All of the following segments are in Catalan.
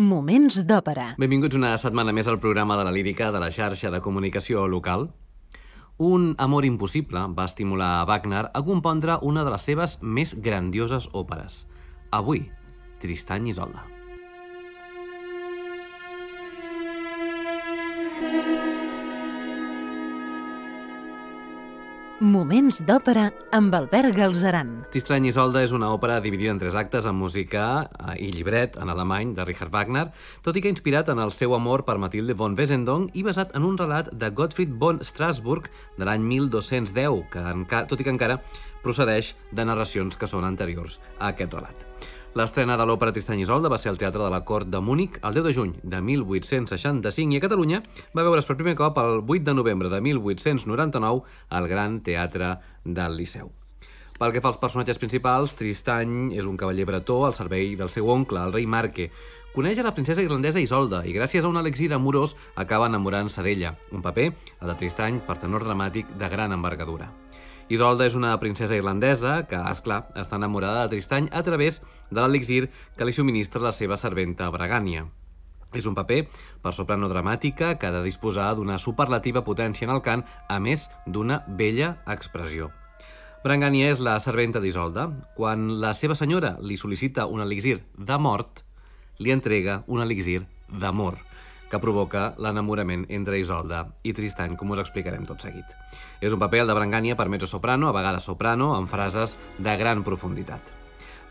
Moments d'òpera. Benvinguts una setmana més al programa de la lírica de la xarxa de comunicació local. Un amor impossible va estimular a Wagner a compondre una de les seves més grandioses òperes. Avui, Tristany Isolda. Moments d'òpera amb Albert Galzeran. Tristany i Isolda és una òpera dividida en tres actes amb música eh, i llibret en alemany de Richard Wagner, tot i que inspirat en el seu amor per Mathilde von Wesendonck i basat en un relat de Gottfried von Strasbourg de l'any 1210, que tot i que encara procedeix de narracions que són anteriors a aquest relat. L'estrena de l'òpera Tristany Isolda va ser al Teatre de la Cort de Múnich el 10 de juny de 1865 i a Catalunya va veure's per primer cop el 8 de novembre de 1899 al Gran Teatre del Liceu. Pel que fa als personatges principals, Tristany és un cavaller bretó al servei del seu oncle, el rei Marque. Coneix a la princesa irlandesa Isolda i gràcies a un elixir amorós acaba enamorant-se d'ella, un paper, el de Tristany, per tenor dramàtic de gran envergadura. Isolda és una princesa irlandesa que, és clar, està enamorada de Tristany a través de l'elixir que li subministra la seva serventa Bragània. És un paper per soprano dramàtica que ha de disposar d'una superlativa potència en el cant, a més d'una bella expressió. Brangània és la serventa d'Isolda. Quan la seva senyora li sol·licita un elixir de mort, li entrega un elixir d'amor que provoca l'enamorament entre Isolda i Tristany, com us explicarem tot seguit. És un paper, el de Brangània, per mezzo-soprano, a vegades soprano, amb frases de gran profunditat.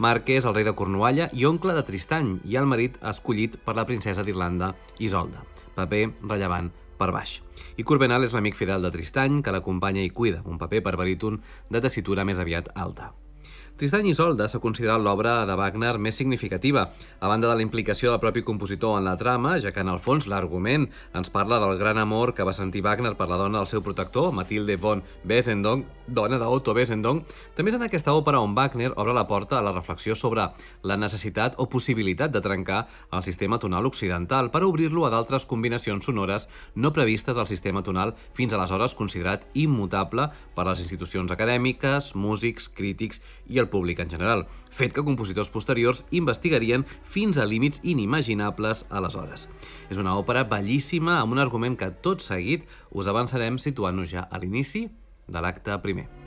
Marc és el rei de Cornualla i oncle de Tristany, i el marit escollit per la princesa d'Irlanda, Isolda. Paper rellevant per baix. I Corbinal és l'amic fidel de Tristany, que l'acompanya i cuida, un paper per baríton de tessitura més aviat alta. Tristany i Isolda s'ha considerat l'obra de Wagner més significativa, a banda de la implicació del propi compositor en la trama, ja que en el fons l'argument ens parla del gran amor que va sentir Wagner per la dona del seu protector, Mathilde von Wesendonck, dona d'Otto Wesendonck. També és en aquesta òpera on Wagner obre la porta a la reflexió sobre la necessitat o possibilitat de trencar el sistema tonal occidental per obrir-lo a d'altres combinacions sonores no previstes al sistema tonal fins aleshores considerat immutable per les institucions acadèmiques, músics, crítics i el públic en general, fet que compositors posteriors investigarien fins a límits inimaginables aleshores. És una òpera bellíssima amb un argument que tot seguit us avançarem situant-nos ja a l'inici de l'acte primer.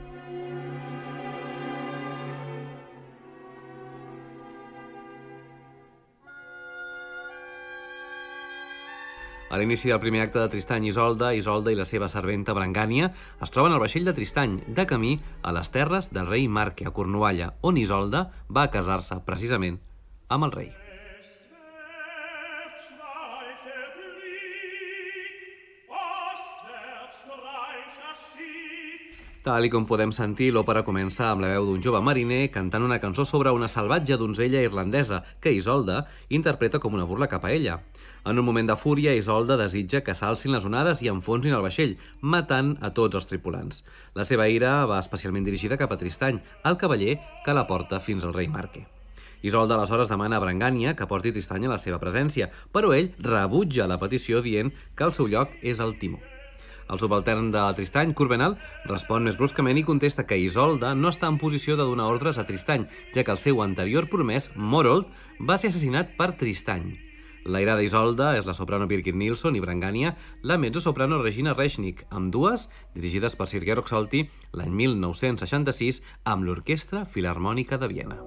A l'inici del primer acte de Tristany i Isolda, Isolda i la seva serventa Brangània es troben al vaixell de Tristany, de camí a les terres del rei Marque, a Cornualla, on Isolda va casar-se precisament amb el rei. Tal i com podem sentir, l'òpera comença amb la veu d'un jove mariner cantant una cançó sobre una salvatge donzella irlandesa que Isolda interpreta com una burla cap a ella. En un moment de fúria, Isolda desitja que s'alcin les onades i enfonsin el vaixell, matant a tots els tripulants. La seva ira va especialment dirigida cap a Tristany, el cavaller que la porta fins al rei Marque. Isolda aleshores demana a Brangània que porti Tristany a la seva presència, però ell rebutja la petició dient que el seu lloc és el timó. El subaltern de Tristany, Corbinal, respon més bruscament i contesta que Isolda no està en posició de donar ordres a Tristany, ja que el seu anterior promès, Morold, va ser assassinat per Tristany. La irada Isolda és la soprano Birgit Nilsson i Brangània la mezzo-soprano Regina Rechnik, amb dues dirigides per Sir Georg Solti l'any 1966 amb l'Orquestra Filarmònica de Viena.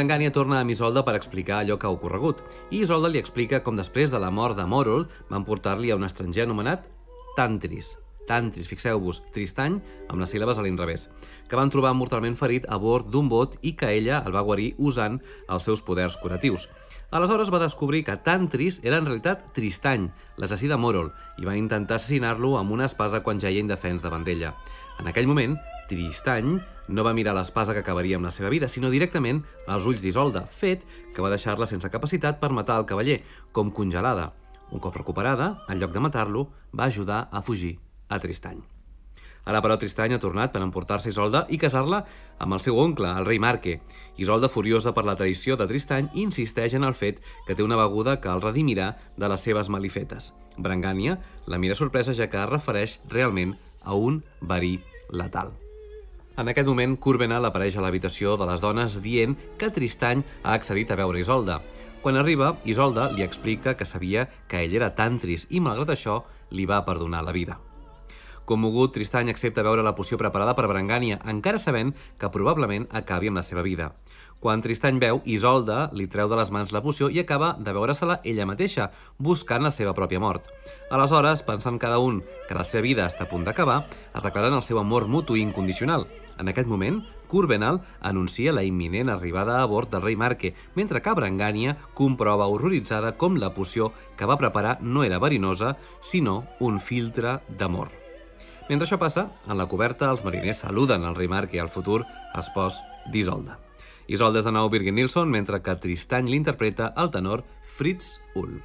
Brangània torna amb Isolda per explicar allò que ha ocorregut, i Isolda li explica com després de la mort de Mòrol van portar-li a un estranger anomenat Tantris, Tantris, fixeu-vos, Tristany, amb les síl·labes a l'inrevés, que van trobar mortalment ferit a bord d'un bot i que ella el va guarir usant els seus poders curatius. Aleshores va descobrir que Tantris era en realitat Tristany, l'assassí de Mòrol, i va intentar assassinar-lo amb una espasa quan jaia indefens davant d'ella. En aquell moment, Tristany no va mirar l'espasa que acabaria amb la seva vida, sinó directament als ulls d'Isolda, fet que va deixar-la sense capacitat per matar el cavaller, com congelada. Un cop recuperada, en lloc de matar-lo, va ajudar a fugir a Tristany. Ara, però, Tristany ha tornat per emportar-se Isolda i casar-la amb el seu oncle, el rei Marque. Isolda, furiosa per la traïció de Tristany, insisteix en el fet que té una beguda que el redimirà de les seves malifetes. Brangània la mira sorpresa ja que es refereix realment a un verí letal. En aquest moment, Curbenal apareix a l'habitació de les dones dient que Tristany ha accedit a veure Isolda. Quan arriba, Isolda li explica que sabia que ell era tantris i, malgrat això, li va perdonar la vida. Commogut, Tristany accepta veure la poció preparada per Brangània, encara sabent que probablement acabi amb la seva vida. Quan Tristany veu, Isolda li treu de les mans la poció i acaba de veure-se-la ella mateixa, buscant la seva pròpia mort. Aleshores, pensant cada un que la seva vida està a punt d'acabar, es declaren el seu amor mutu i incondicional. En aquest moment, Curbenal anuncia la imminent arribada a bord del rei Marque, mentre que Brangània comprova horroritzada com la poció que va preparar no era verinosa, sinó un filtre d'amor. Mentre això passa, en la coberta els mariners saluden el rei Marc i el futur espòs d'Isolda. Isolda és de nou Birgit Nilsson, mentre que Tristany l'interpreta el tenor Fritz Ull.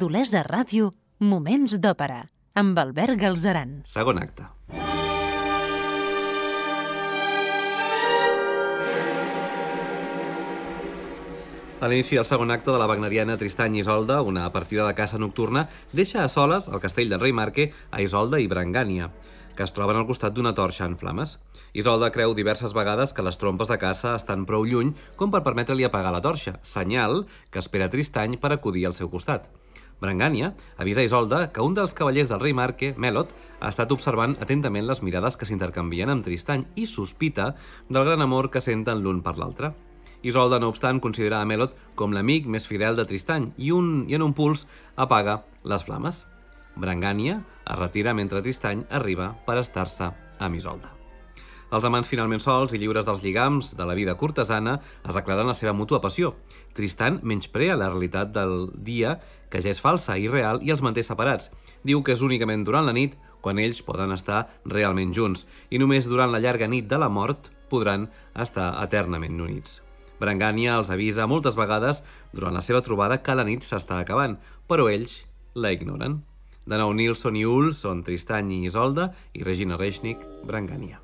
d'Olesa Ràdio, Moments d'Òpera, amb Albert Galzeran. Segon acte. A l'inici del segon acte de la wagneriana Tristany Isolda, una partida de caça nocturna, deixa a soles el castell del rei Marque a Isolda i Brangània, que es troben al costat d'una torxa en flames. Isolda creu diverses vegades que les trompes de caça estan prou lluny com per permetre-li apagar la torxa, senyal que espera Tristany per acudir al seu costat. Brangània avisa Isolda que un dels cavallers del rei Marque, Melot, ha estat observant atentament les mirades que s'intercanvien amb Tristany i sospita del gran amor que senten l'un per l'altre. Isolda, no obstant, considera a Melot com l'amic més fidel de Tristany i, un, i en un puls apaga les flames. Brangània es retira mentre Tristany arriba per estar-se amb Isolda. Els amants finalment sols i lliures dels lligams de la vida cortesana es declaren la seva mútua passió. Tristan menysprea la realitat del dia, que ja és falsa i real, i els manté separats. Diu que és únicament durant la nit quan ells poden estar realment junts, i només durant la llarga nit de la mort podran estar eternament units. Brangània els avisa moltes vegades durant la seva trobada que la nit s'està acabant, però ells la ignoren. De nou, Nilsson i Ul són Tristany i Isolda i Regina Reichnik, Brangània.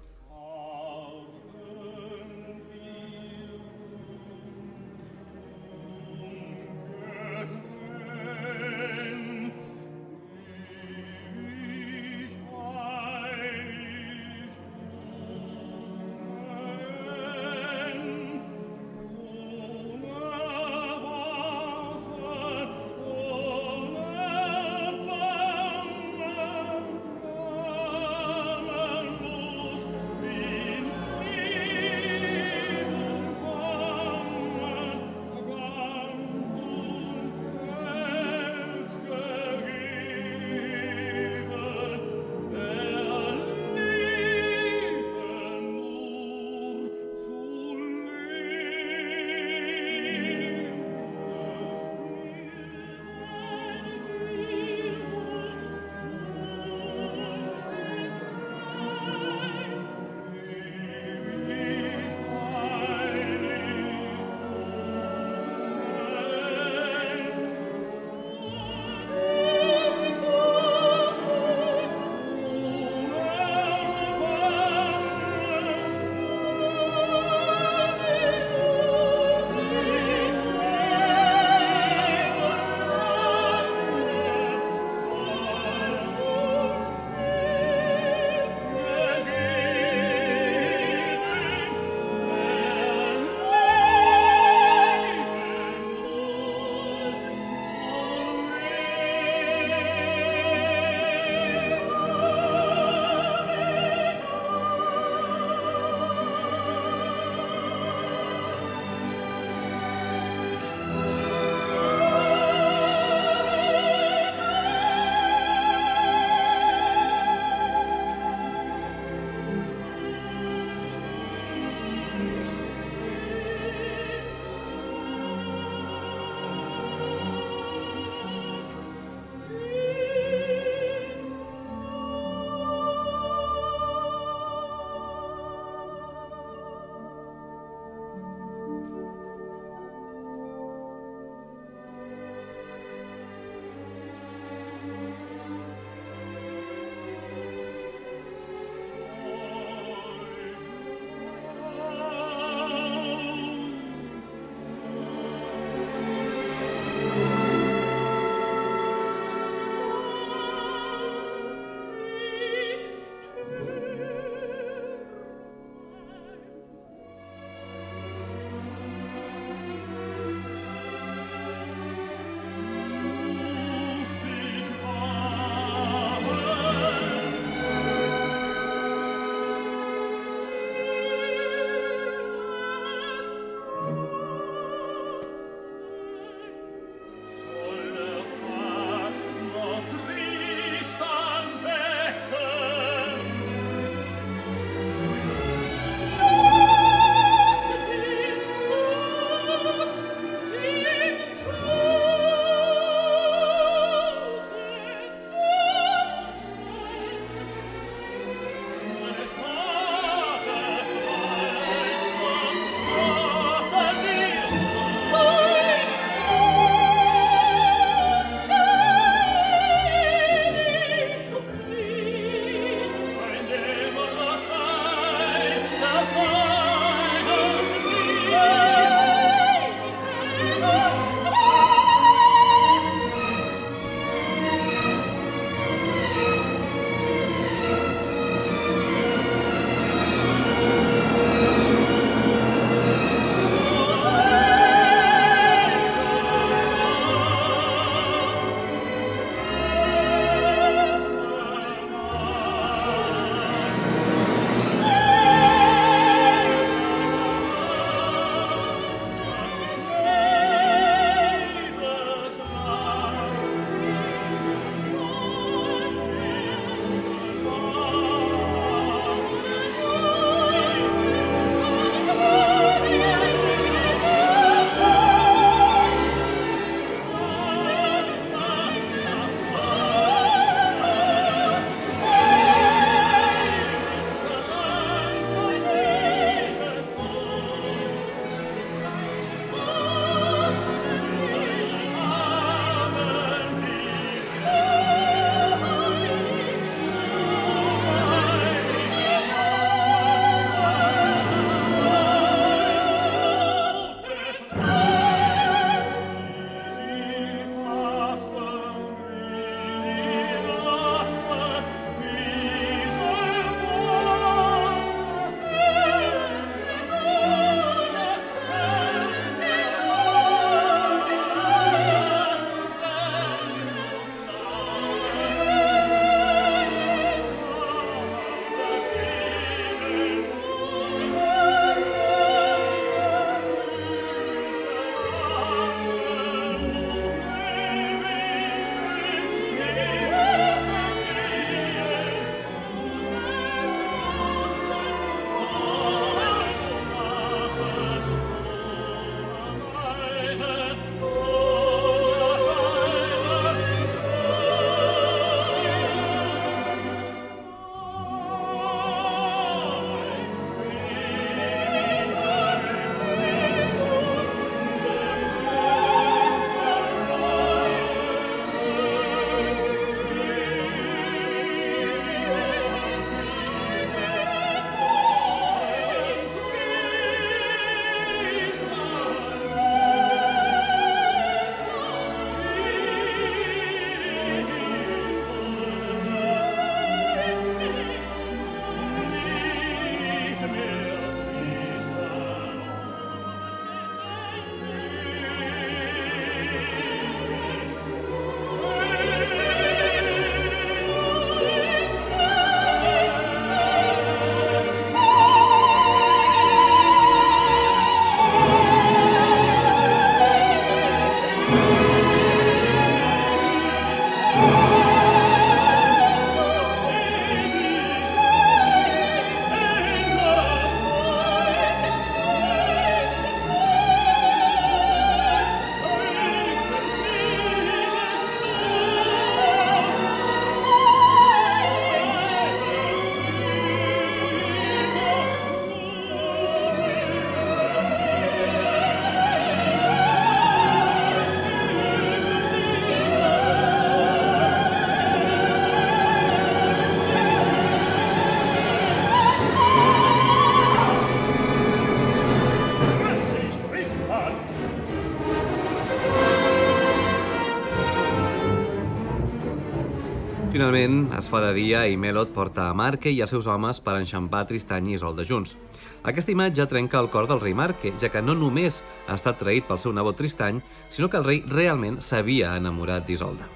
Finalment, es fa de dia i Melot porta a Marque i els seus homes per enxampar Tristany i Isolde junts. Aquesta imatge trenca el cor del rei Marque, ja que no només ha estat traït pel seu nebot Tristany, sinó que el rei realment s'havia enamorat d'Isolde.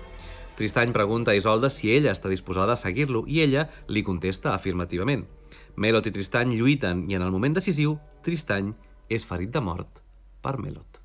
Tristany pregunta a Isolde si ella està disposada a seguir-lo i ella li contesta afirmativament. Melot i Tristany lluiten i en el moment decisiu, Tristany és ferit de mort per Melot.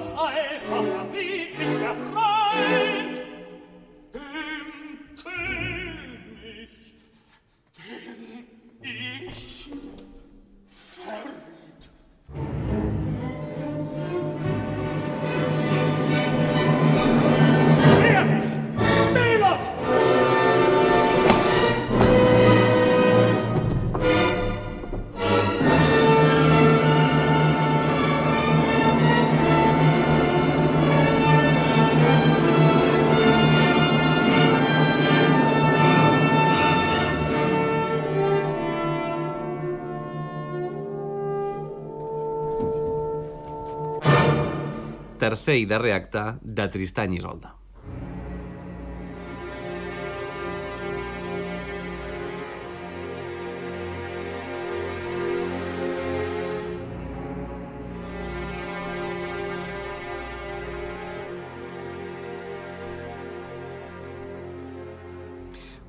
das einfach. Tercer i darrer acte de Tristany Isolda.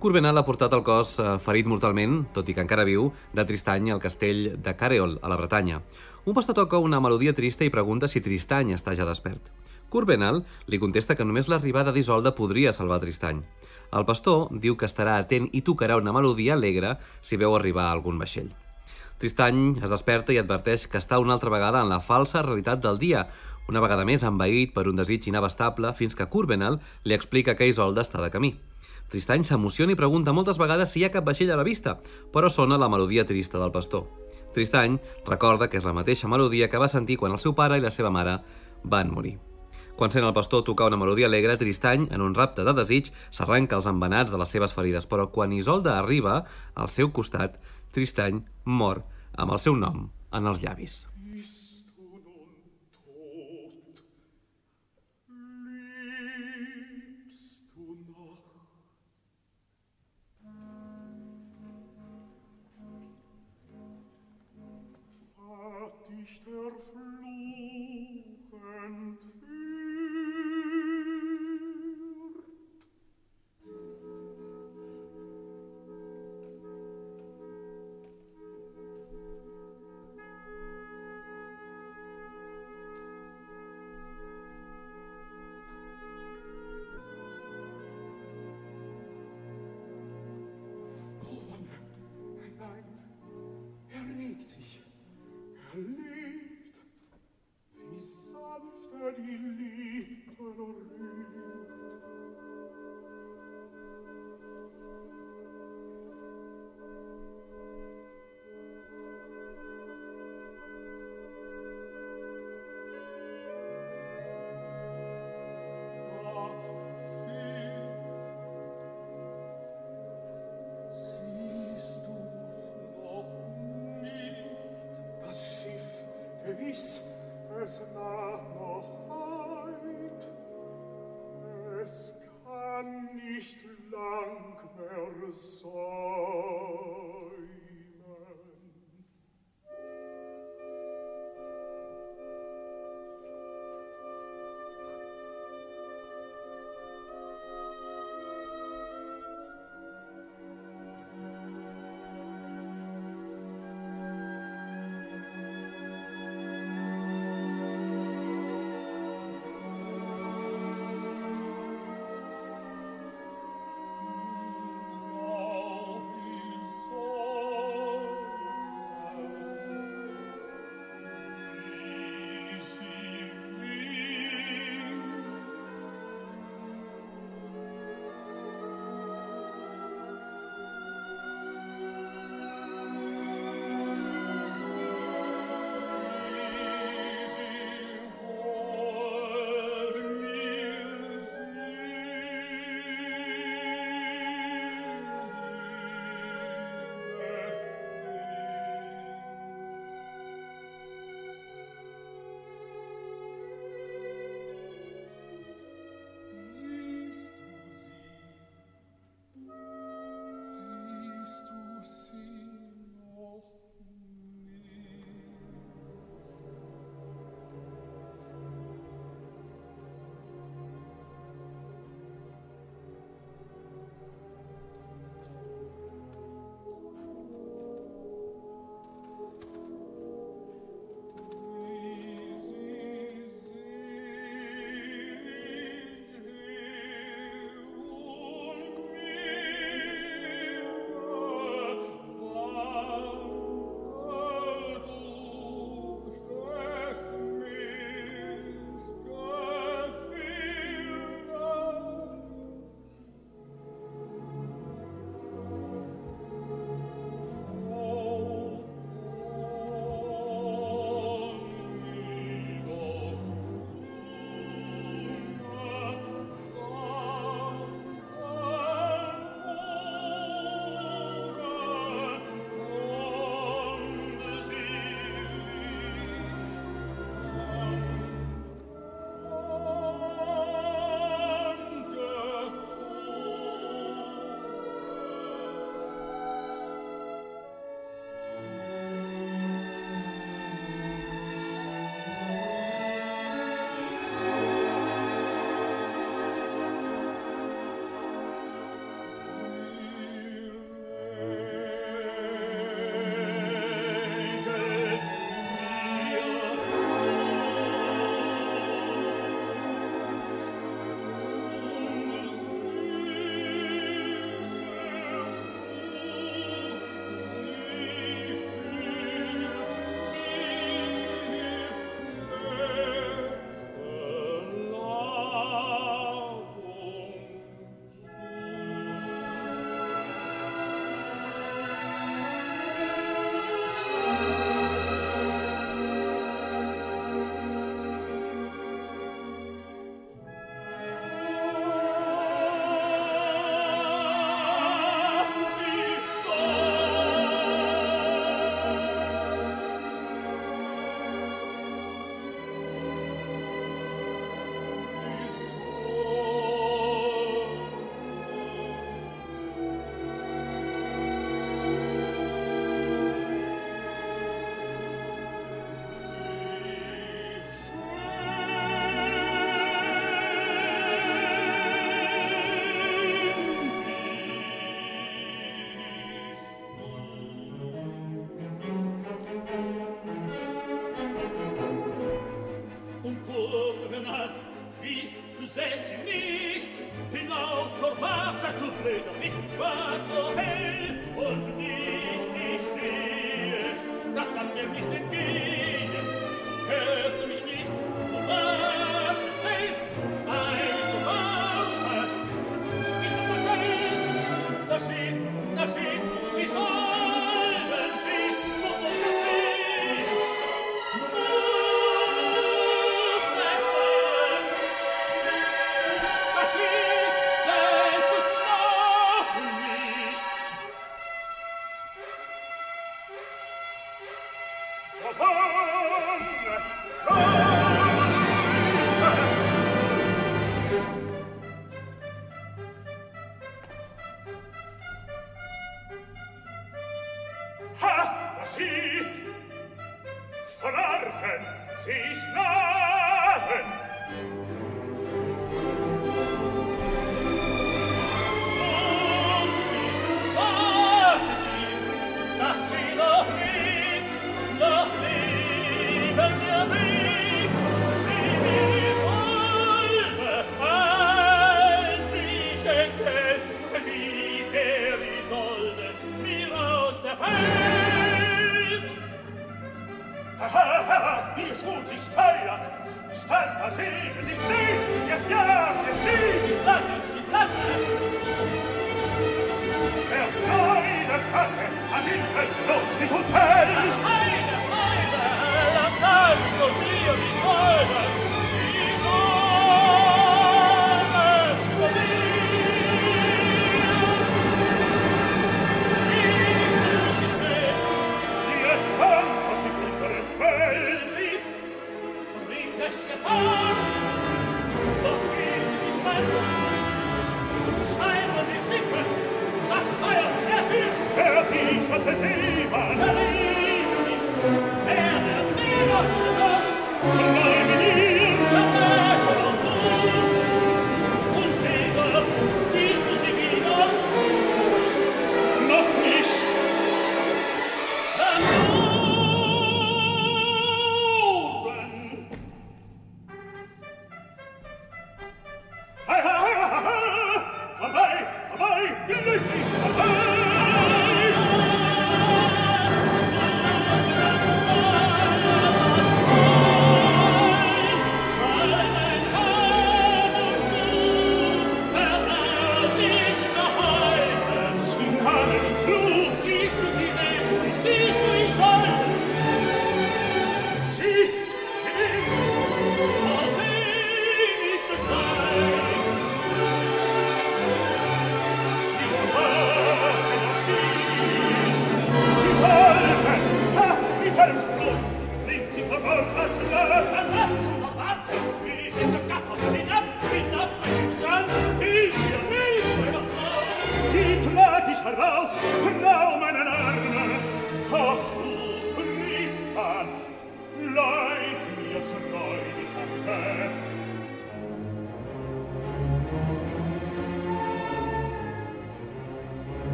Corbinal ha portat el cos eh, ferit mortalment, tot i que encara viu, de Tristany al castell de Careol, a la Bretanya. Un pastor toca una melodia trista i pregunta si Tristany està ja despert. Corbinal li contesta que només l'arribada d'Isolda podria salvar Tristany. El pastor diu que estarà atent i tocarà una melodia alegre si veu arribar algun vaixell. Tristany es desperta i adverteix que està una altra vegada en la falsa realitat del dia, una vegada més envaït per un desig inabastable fins que Corbinal li explica que Isolda està de camí. Tristany s'emociona i pregunta moltes vegades si hi ha cap vaixell a la vista, però sona la melodia trista del pastor. Tristany recorda que és la mateixa melodia que va sentir quan el seu pare i la seva mare van morir. Quan sent el pastor tocar una melodia alegre, Tristany, en un rapte de desig, s'arranca els embenats de les seves ferides, però quan Isolda arriba al seu costat, Tristany mor amb el seu nom en els llavis. verso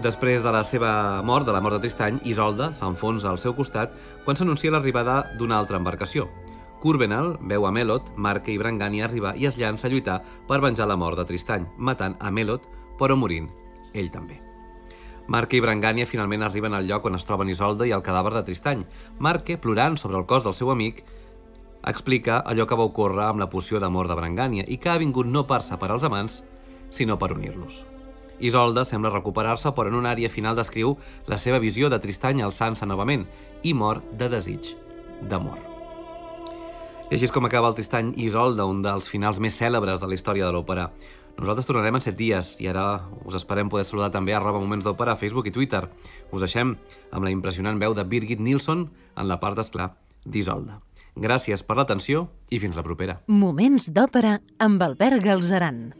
Després de la seva mort, de la mort de Tristany, Isolda s'enfonsa al seu costat quan s'anuncia l'arribada d'una altra embarcació. Curbenal veu a Melot, Marca i Brangani arribar i es llança a lluitar per venjar la mort de Tristany, matant a Melot, però morint ell també. Marca i Brangània finalment arriben al lloc on es troben Isolda i el cadàver de Tristany. Marca, plorant sobre el cos del seu amic, explica allò que va ocórrer amb la poció d'amor de Brangània i que ha vingut no per separar els amants, sinó per unir-los. Isolda sembla recuperar-se, però en una àrea final descriu la seva visió de Tristany alçant-se novament i mor de desig, d'amor. I així és com acaba el Tristany i Isolda, un dels finals més cèlebres de la història de l'òpera. Nosaltres tornarem en set dies i ara us esperem poder saludar també a Roba Moments d'Òpera a Facebook i Twitter. Us deixem amb la impressionant veu de Birgit Nilsson en la part d'esclar d'Isolda. Gràcies per l'atenció i fins la propera. Moments d'òpera amb Albert Galzeran.